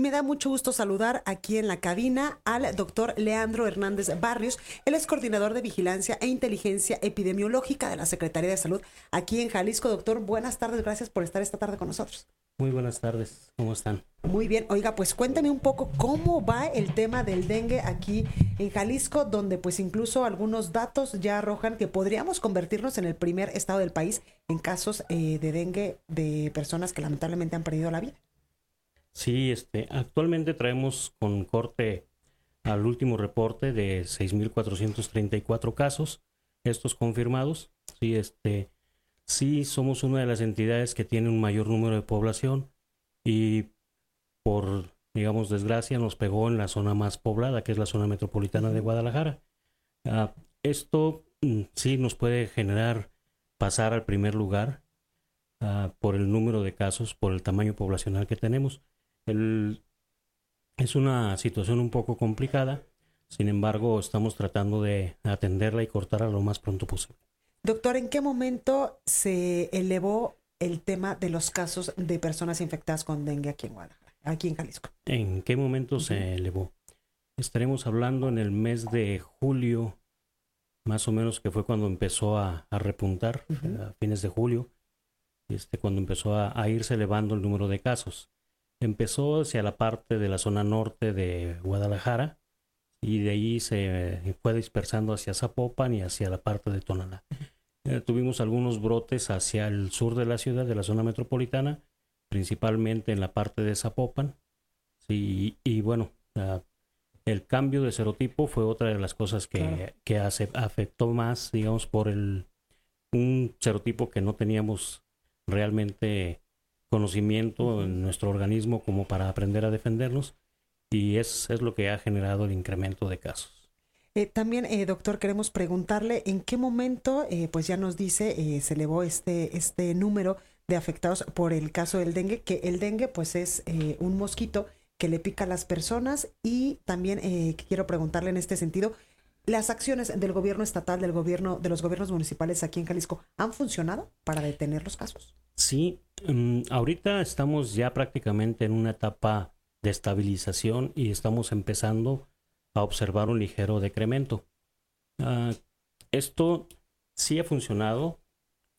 Y me da mucho gusto saludar aquí en la cabina al doctor Leandro Hernández Barrios. Él es coordinador de vigilancia e inteligencia epidemiológica de la Secretaría de Salud aquí en Jalisco. Doctor, buenas tardes. Gracias por estar esta tarde con nosotros. Muy buenas tardes, ¿cómo están? Muy bien, oiga, pues cuéntame un poco cómo va el tema del dengue aquí en Jalisco, donde pues incluso algunos datos ya arrojan que podríamos convertirnos en el primer estado del país en casos eh, de dengue de personas que lamentablemente han perdido la vida. Sí, este, actualmente traemos con corte al último reporte de 6.434 casos, estos confirmados. Sí, este, sí somos una de las entidades que tiene un mayor número de población y por, digamos, desgracia nos pegó en la zona más poblada, que es la zona metropolitana de Guadalajara. Ah, esto mm, sí nos puede generar pasar al primer lugar ah, por el número de casos, por el tamaño poblacional que tenemos. Es una situación un poco complicada, sin embargo estamos tratando de atenderla y cortarla lo más pronto posible. Doctor, ¿en qué momento se elevó el tema de los casos de personas infectadas con dengue aquí en Guadalajara, aquí en Jalisco? ¿En qué momento se elevó? Estaremos hablando en el mes de julio, más o menos que fue cuando empezó a, repuntar, a fines de julio, este, cuando empezó a, a, irse elevando el número de casos. Empezó hacia la parte de la zona norte de Guadalajara y de ahí se fue dispersando hacia Zapopan y hacia la parte de Tonalá. Eh, tuvimos algunos brotes hacia el sur de la ciudad, de la zona metropolitana, principalmente en la parte de Zapopan. Sí, y bueno, el cambio de serotipo fue otra de las cosas que, que afectó más, digamos, por el un serotipo que no teníamos realmente conocimiento en nuestro organismo como para aprender a defendernos y es, es lo que ha generado el incremento de casos. Eh, también, eh, doctor, queremos preguntarle en qué momento, eh, pues ya nos dice, se elevó este, este número de afectados por el caso del dengue, que el dengue pues es un mosquito que le pica a las personas y también quiero preguntarle en este sentido, ¿las acciones del gobierno estatal, del gobierno, de los gobiernos municipales aquí en Jalisco han funcionado para detener los casos? Sí, mm, ahorita estamos ya prácticamente en una etapa de estabilización y estamos empezando a observar un ligero decremento. Ah, esto sí ha funcionado.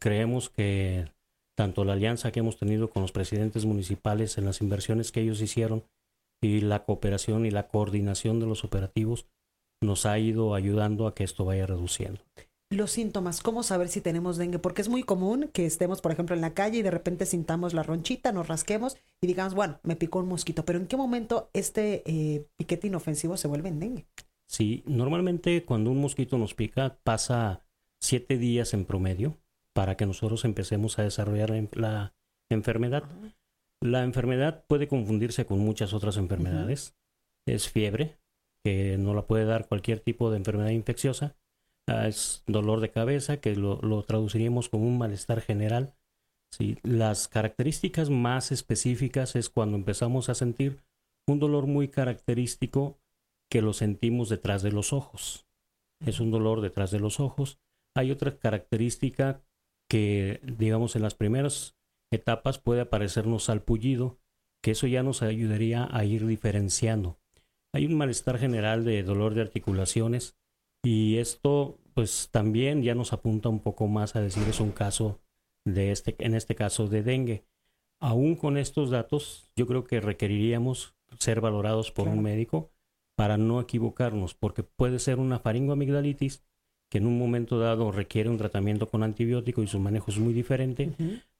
Creemos que tanto la alianza que hemos tenido con los presidentes municipales en las inversiones que ellos hicieron y la cooperación y la coordinación de los operativos nos ha ido ayudando a que esto vaya reduciendo los síntomas, cómo saber si tenemos dengue, porque es muy común que estemos, por ejemplo, en la calle y de repente sintamos la ronchita, nos rasquemos y digamos, bueno, me picó un mosquito, pero ¿en qué momento este eh, piquete inofensivo se vuelve en dengue? Sí, normalmente cuando un mosquito nos pica pasa siete días en promedio para que nosotros empecemos a desarrollar la enfermedad. La enfermedad puede confundirse con muchas otras enfermedades. Es fiebre, que no la puede dar cualquier tipo de enfermedad infecciosa Ah, es dolor de cabeza, que lo, traduciríamos como un malestar general. ¿sí? Las características más específicas es cuando empezamos a sentir un dolor muy característico que lo sentimos detrás de los ojos. Es un dolor detrás de los ojos. Hay otra característica que, digamos, en las primeras etapas puede aparecernos salpullido, que eso ya nos ayudaría a ir diferenciando. Hay un malestar general de dolor de articulaciones y esto pues también ya nos apunta un poco más a decir es un caso de este, en este caso de dengue. Aún con estos datos, yo creo que requeriríamos ser valorados por un médico para no equivocarnos, porque puede ser una faringoamigdalitis que en un momento dado requiere un tratamiento con antibiótico y su manejo es muy diferente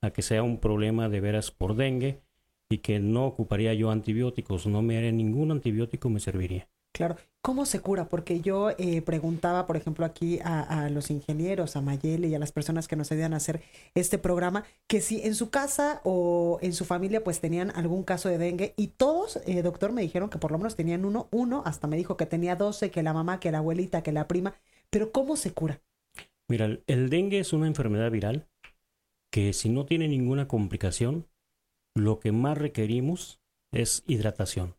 a que sea un problema de veras por dengue y que no ocuparía yo antibióticos, no me haría ningún antibiótico me serviría. Claro. ¿Cómo se cura? Porque yo eh, preguntaba, por ejemplo, aquí a, los ingenieros, a Mayele y a las personas que nos ayudan a hacer este programa, que si en su casa o en su familia pues tenían algún caso de dengue y todos, eh, doctor, me dijeron que por lo menos tenían uno, uno, hasta me dijo que tenía doce, que la mamá, que la abuelita, que la prima, pero ¿cómo se cura? Mira, el dengue es una enfermedad viral que si no tiene ninguna complicación, lo que más requerimos es hidratación.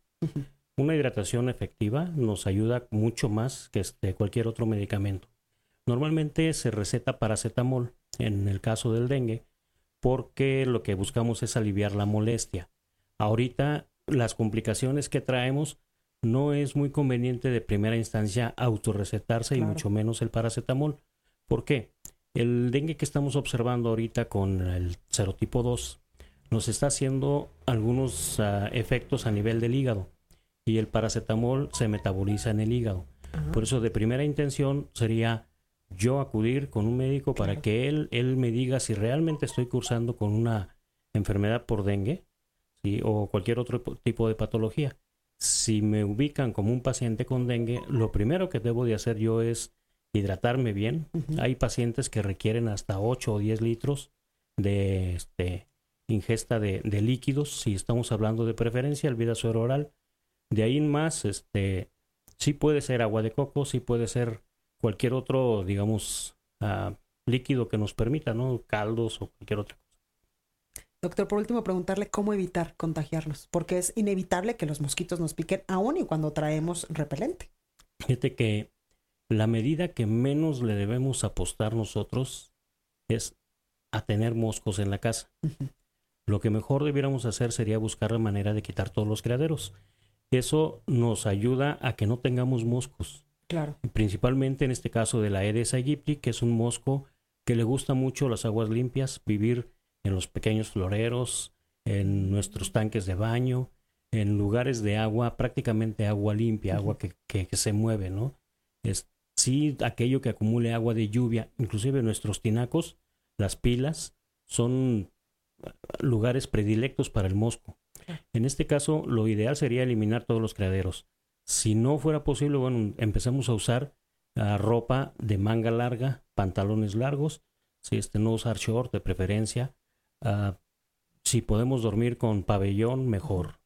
Una hidratación efectiva nos ayuda mucho más que este, cualquier otro medicamento. Normalmente se receta paracetamol en el caso del dengue porque lo que buscamos es aliviar la molestia. Ahorita las complicaciones que traemos no es muy conveniente de primera instancia autorrecetarse y mucho menos el paracetamol. ¿Por qué? El dengue que estamos observando ahorita con el serotipo 2 nos está haciendo algunos ah, efectos a nivel del hígado y el paracetamol se metaboliza en el hígado. Por eso de primera intención sería yo acudir con un médico para que él, él me diga si realmente estoy cursando con una enfermedad por dengue ¿sí? o cualquier otro tipo de patología. Si me ubican como un paciente con dengue, lo primero que debo de hacer yo es hidratarme bien. Hay pacientes que requieren hasta 8 o 10 litros de este, ingesta de, de líquidos. Si estamos hablando de preferencia, el vida suero oral de ahí en más, este, sí puede ser agua de coco, sí puede ser cualquier otro, digamos, ah, líquido que nos permita, ¿no? Caldos o cualquier otra cosa. Doctor, por último, preguntarle cómo evitar contagiarlos, porque es inevitable que los mosquitos nos piquen aún y cuando traemos repelente. Fíjate que la medida que menos le debemos apostar nosotros es a tener moscos en la casa. Lo que mejor debiéramos hacer sería buscar la manera de quitar todos los criaderos. Eso nos ayuda a que no tengamos moscos. Claro. Principalmente en este caso de la Aedes aegypti, que es un mosco que le gusta mucho las aguas limpias, vivir en los pequeños floreros, en nuestros tanques de baño, en lugares de agua, prácticamente agua limpia, agua que, que, se mueve, ¿no? Es, sí, aquello que acumule agua de lluvia, inclusive nuestros tinacos, las pilas, son lugares predilectos para el mosco. En este caso, lo ideal sería eliminar todos los criaderos. Si no fuera posible, bueno, empecemos a usar ah, ropa de manga larga, pantalones largos, si este no usar short de preferencia. Ah, si podemos dormir con pabellón, mejor.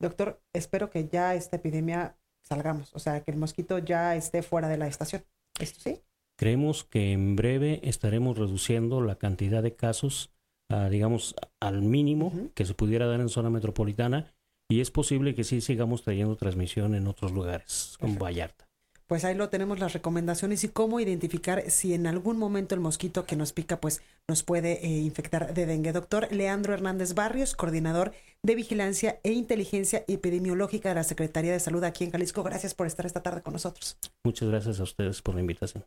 Doctor, espero que ya esta epidemia salgamos, o sea, que el mosquito ya esté fuera de la estación. ¿Esto sí? Creemos que en breve estaremos reduciendo la cantidad de casos digamos, al mínimo que se pudiera dar en zona metropolitana y es posible que sí sigamos trayendo transmisión en otros lugares, como Vallarta. Pues ahí lo tenemos las recomendaciones y cómo identificar si en algún momento el mosquito que nos pica pues nos puede eh, infectar de dengue. Doctor Leandro Hernández Barrios, coordinador de vigilancia e inteligencia epidemiológica de la Secretaría de Salud aquí en Jalisco. Gracias por estar esta tarde con nosotros. Muchas gracias a ustedes por la invitación.